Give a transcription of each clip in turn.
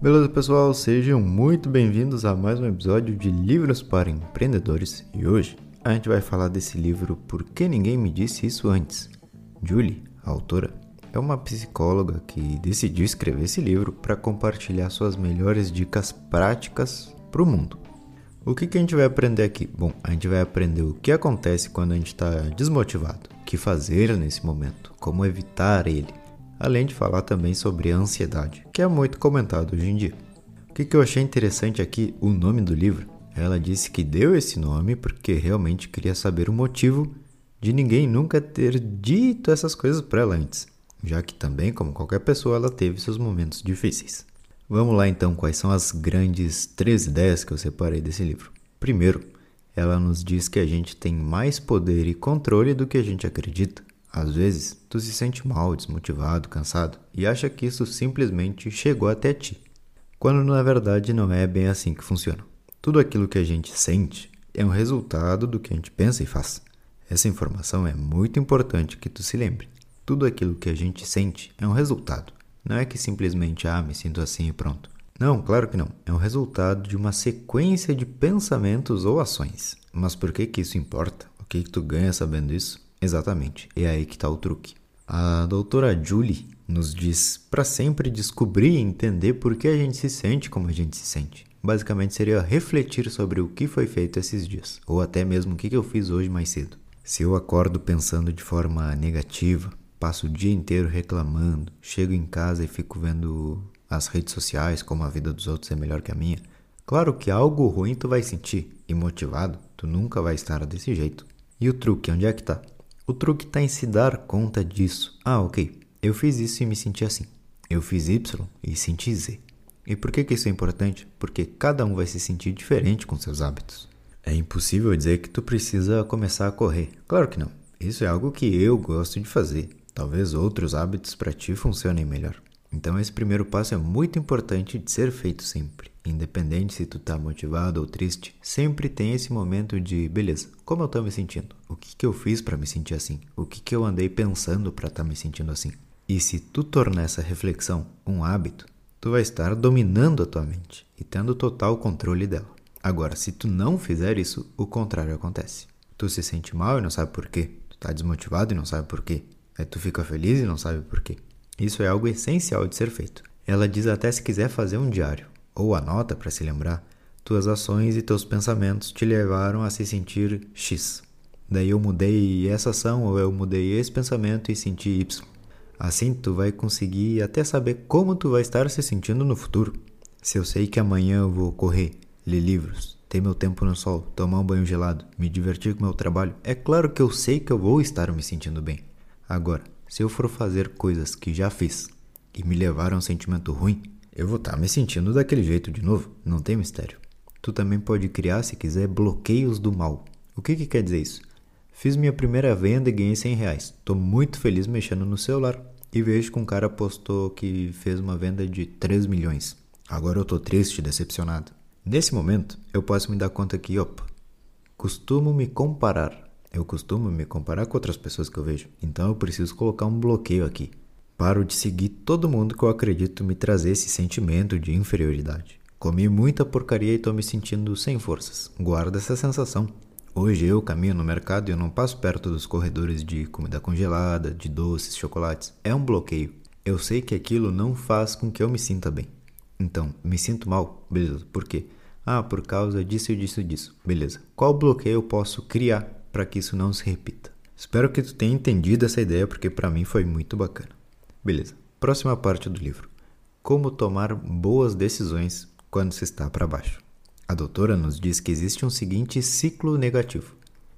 Beleza, pessoal? Sejam muito bem-vindos a mais um episódio de Livros para Empreendedores e hoje a gente vai falar desse livro Por que Ninguém Me Disse Isso Antes. Julie, a autora, é uma psicóloga que decidiu escrever esse livro para compartilhar suas melhores dicas práticas para o mundo. O que, que a gente vai aprender aqui? Bom, a gente vai aprender o que acontece quando a gente está desmotivado, o que fazer nesse momento, como evitar ele, além de falar também sobre a ansiedade, que é muito comentado hoje em dia. O que, que eu achei interessante aqui, o nome do livro, ela disse que deu esse nome porque realmente queria saber o motivo de ninguém nunca ter dito essas coisas para ela antes, já que também, como qualquer pessoa, ela teve seus momentos difíceis. Vamos lá então, quais são as grandes três ideias que eu separei desse livro? Primeiro, ela nos diz que a gente tem mais poder e controle do que a gente acredita. Às vezes, tu se sente mal, desmotivado, cansado e acha que isso simplesmente chegou até ti, quando na verdade não é bem assim que funciona. Tudo aquilo que a gente sente é um resultado do que a gente pensa e faz. Essa informação é muito importante que tu se lembre. Tudo aquilo que a gente sente é um resultado. Não é que simplesmente, ah, me sinto assim e pronto. Não, claro que não. É um resultado de uma sequência de pensamentos ou ações. Mas por que que isso importa? O que que tu ganha sabendo isso? Exatamente, é aí que está o truque. A doutora Julie nos diz para sempre descobrir e entender por que a gente se sente como a gente se sente. Basicamente seria refletir sobre o que foi feito esses dias, ou até mesmo o que eu fiz hoje mais cedo. Se eu acordo pensando de forma negativa, passo o dia inteiro reclamando, chego em casa e fico vendo as redes sociais como a vida dos outros é melhor que a minha, claro que algo ruim tu vai sentir, e motivado tu nunca vai estar desse jeito. E o truque, onde é que tá? O truque está em se dar conta disso. Ah, ok, eu fiz isso e me senti assim. Eu fiz Y e senti Z. E por que, que isso é importante? Porque cada um vai se sentir diferente com seus hábitos. É impossível dizer que tu precisa começar a correr. Claro que não. Isso é algo que eu gosto de fazer. Talvez outros hábitos para ti funcionem melhor. Então esse primeiro passo é muito importante de ser feito sempre. Independente se tu tá motivado ou triste, sempre tem esse momento de, beleza, como eu tô me sentindo? O que que eu fiz para me sentir assim? O que que eu andei pensando para estar tá me sentindo assim? E se tu tornar essa reflexão um hábito, tu vai estar dominando a tua mente e tendo total controle dela. Agora, se tu não fizer isso, o contrário acontece. Tu se sente mal e não sabe por quê. Tu tá desmotivado e não sabe por quê. Aí tu fica feliz e não sabe por quê. Isso é algo essencial de ser feito. Ela diz até se quiser fazer um diário ou anota para se lembrar, tuas ações e teus pensamentos te levaram a se sentir X. Daí eu mudei essa ação ou eu mudei esse pensamento e senti Y. Assim tu vai conseguir até saber como tu vai estar se sentindo no futuro. Se eu sei que amanhã eu vou correr, ler livros, ter meu tempo no sol, tomar um banho gelado, me divertir com meu trabalho, é claro que eu sei que eu vou estar me sentindo bem. Agora, se eu for fazer coisas que já fiz e me levaram a um sentimento ruim, eu vou estar tá me sentindo daquele jeito de novo, não tem mistério. Tu também pode criar, se quiser, bloqueios do mal. O que, que quer dizer isso? Fiz minha primeira venda e ganhei 100 reais. Tô muito feliz mexendo no celular e vejo que um cara postou que fez uma venda de 3 milhões. Agora eu tô triste, decepcionado. Nesse momento, eu posso me dar conta que, opa, costumo me comparar. Eu costumo me comparar com outras pessoas que eu vejo. Então eu preciso colocar um bloqueio aqui. Paro de seguir todo mundo que eu acredito me trazer esse sentimento de inferioridade. Comi muita porcaria e tô me sentindo sem forças. Guarda essa sensação. Hoje eu caminho no mercado e eu não passo perto dos corredores de comida congelada, de doces, chocolates. É um bloqueio. Eu sei que aquilo não faz com que eu me sinta bem. Então, me sinto mal? Beleza. Por quê? Ah, por causa disso, disso, disso. Beleza. Qual bloqueio eu posso criar para que isso não se repita? Espero que tu tenha entendido essa ideia porque para mim foi muito bacana. Beleza. Próxima parte do livro. Como tomar boas decisões quando se está para baixo. A doutora nos diz que existe um seguinte ciclo negativo.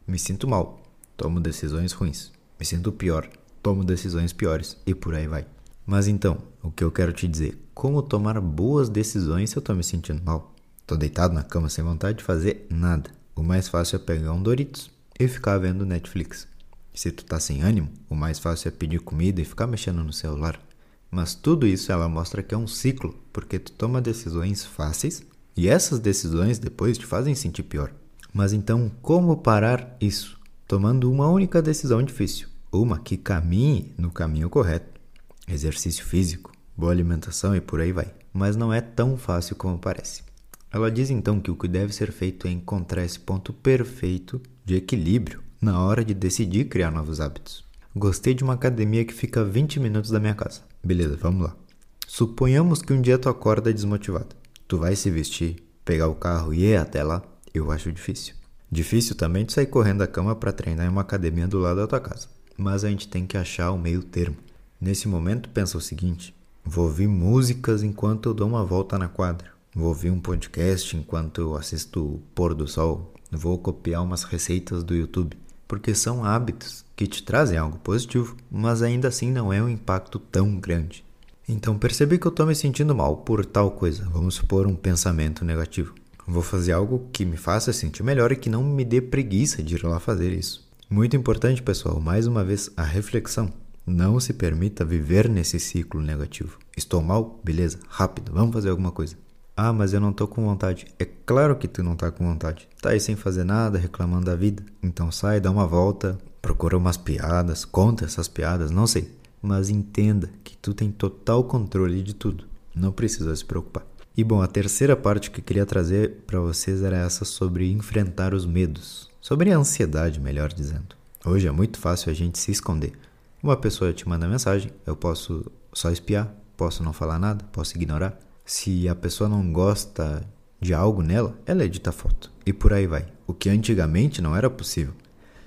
Me sinto mal, tomo decisões ruins. Me sinto pior, tomo decisões piores e por aí vai. Mas então, o que eu quero te dizer, como tomar boas decisões se eu estou me sentindo mal? Tô deitado na cama sem vontade de fazer nada. O mais fácil é pegar um Doritos e ficar vendo Netflix. Se tu tá sem ânimo, o mais fácil é pedir comida e ficar mexendo no celular. Mas tudo isso ela mostra que é um ciclo, porque tu toma decisões fáceis e essas decisões depois te fazem sentir pior. Mas então, como parar isso? Tomando uma única decisão difícil, uma que caminhe no caminho correto. Exercício físico, boa alimentação e por aí vai. mas não é tão fácil como parece. Ela diz então que o que deve ser feito é encontrar esse ponto perfeito de equilíbrio na hora de decidir criar novos hábitos. Gostei de uma academia que fica a 20 minutos da minha casa. Beleza, vamos lá. Suponhamos que um dia tu acorda desmotivado. Tu vai se vestir, pegar o carro e ir até lá? Eu acho difícil. Difícil também de sair correndo da cama para treinar em uma academia do lado da tua casa. Mas a gente tem que achar o meio termo. Nesse momento, pensa o seguinte: vou ouvir músicas enquanto eu dou uma volta na quadra. Vou ouvir um podcast enquanto eu assisto o pôr do sol. Vou copiar umas receitas do YouTube. Porque são hábitos que te trazem algo positivo, mas ainda assim não é um impacto tão grande. Então percebi que eu estou me sentindo mal por tal coisa, vamos supor um pensamento negativo. Vou fazer algo que me faça sentir melhor e que não me dê preguiça de ir lá fazer isso. Muito importante, pessoal, mais uma vez, a reflexão. Não se permita viver nesse ciclo negativo. Estou mal? Beleza, rápido, vamos fazer alguma coisa. Ah, mas eu não tô com vontade. É claro que tu não tá com vontade. Tá aí sem fazer nada, reclamando da vida. Então sai, dá uma volta, procura umas piadas, conta essas piadas, não sei. Mas entenda que tu tem total controle de tudo. Não precisa se preocupar. E bom, a terceira parte que eu queria trazer para vocês era essa sobre enfrentar os medos, sobre a ansiedade, melhor dizendo. Hoje é muito fácil a gente se esconder. Uma pessoa te manda mensagem, eu posso só espiar, posso não falar nada, posso ignorar. Se a pessoa não gosta de algo nela, ela edita foto. E por aí vai. O que antigamente não era possível.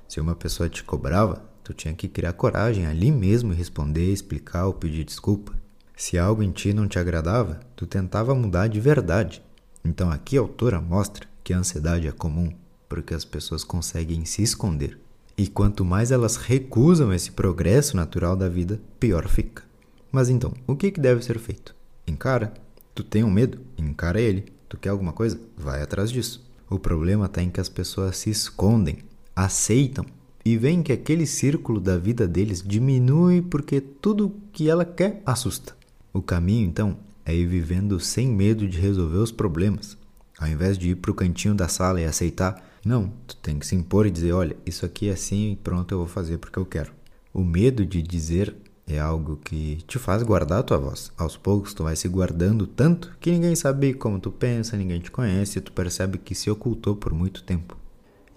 Se uma pessoa te cobrava, tu tinha que criar coragem ali mesmo e responder, explicar ou pedir desculpa. Se algo em ti não te agradava, tu tentava mudar de verdade. Então aqui a autora mostra que a ansiedade é comum, porque as pessoas conseguem se esconder. E quanto mais elas recusam esse progresso natural da vida, pior fica. Mas então, o que, que deve ser feito? Encara. Tu tem um medo? Encara ele. Tu quer alguma coisa? Vai atrás disso. O problema está em que as pessoas se escondem, aceitam e veem que aquele círculo da vida deles diminui porque tudo que ela quer assusta. O caminho, então, é ir vivendo sem medo de resolver os problemas. Ao invés de ir para o cantinho da sala e aceitar, não, tu tem que se impor e dizer: olha, isso aqui é assim e pronto, eu vou fazer porque eu quero. O medo de dizer é algo que te faz guardar a tua voz. Aos poucos tu vai se guardando tanto que ninguém sabe como tu pensa, ninguém te conhece e tu percebe que se ocultou por muito tempo.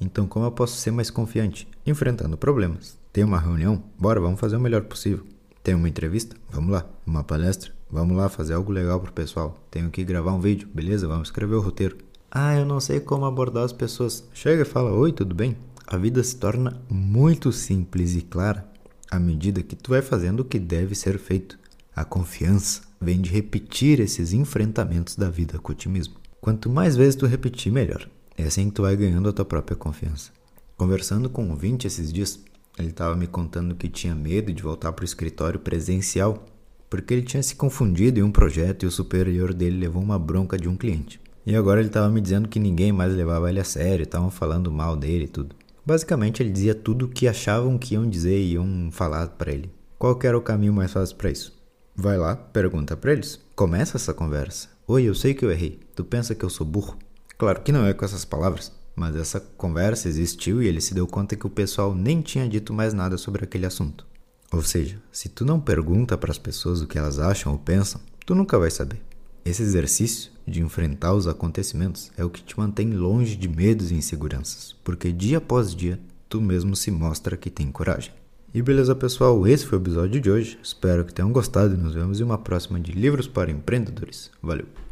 Então, como eu posso ser mais confiante? Enfrentando problemas. Tem uma reunião? Bora, vamos fazer o melhor possível. Tem uma entrevista? Vamos lá. Uma palestra? Vamos lá fazer algo legal pro pessoal. Tenho que gravar um vídeo, beleza? Vamos escrever o roteiro. Ah, eu não sei como abordar as pessoas. Chega e fala: Oi, tudo bem? A vida se torna muito simples e clara à medida que tu vai fazendo o que deve ser feito. A confiança vem de repetir esses enfrentamentos da vida com ti mesmo. Quanto mais vezes tu repetir, melhor. É assim que tu vai ganhando a tua própria confiança. Conversando com o Vinte esses dias, ele estava me contando que tinha medo de voltar para o escritório presencial, porque ele tinha se confundido em um projeto e o superior dele levou uma bronca de um cliente. E agora ele estava me dizendo que ninguém mais levava ele a sério, estavam falando mal dele e tudo. Basicamente, ele dizia tudo o que achavam que iam dizer e iam falar para ele. Qual era o caminho mais fácil para isso? Vai lá, pergunta para eles. Começa essa conversa. Oi, eu sei que eu errei. Tu pensa que eu sou burro? Claro que não é com essas palavras. Mas essa conversa existiu e ele se deu conta que o pessoal nem tinha dito mais nada sobre aquele assunto. Ou seja, se tu não pergunta para as pessoas o que elas acham ou pensam, tu nunca vai saber. Esse exercício de enfrentar os acontecimentos é o que te mantém longe de medos e inseguranças, porque dia após dia tu mesmo se mostra que tem coragem. E beleza, pessoal, esse foi o episódio de hoje. Espero que tenham gostado e nos vemos em uma próxima de Livros para Empreendedores. Valeu!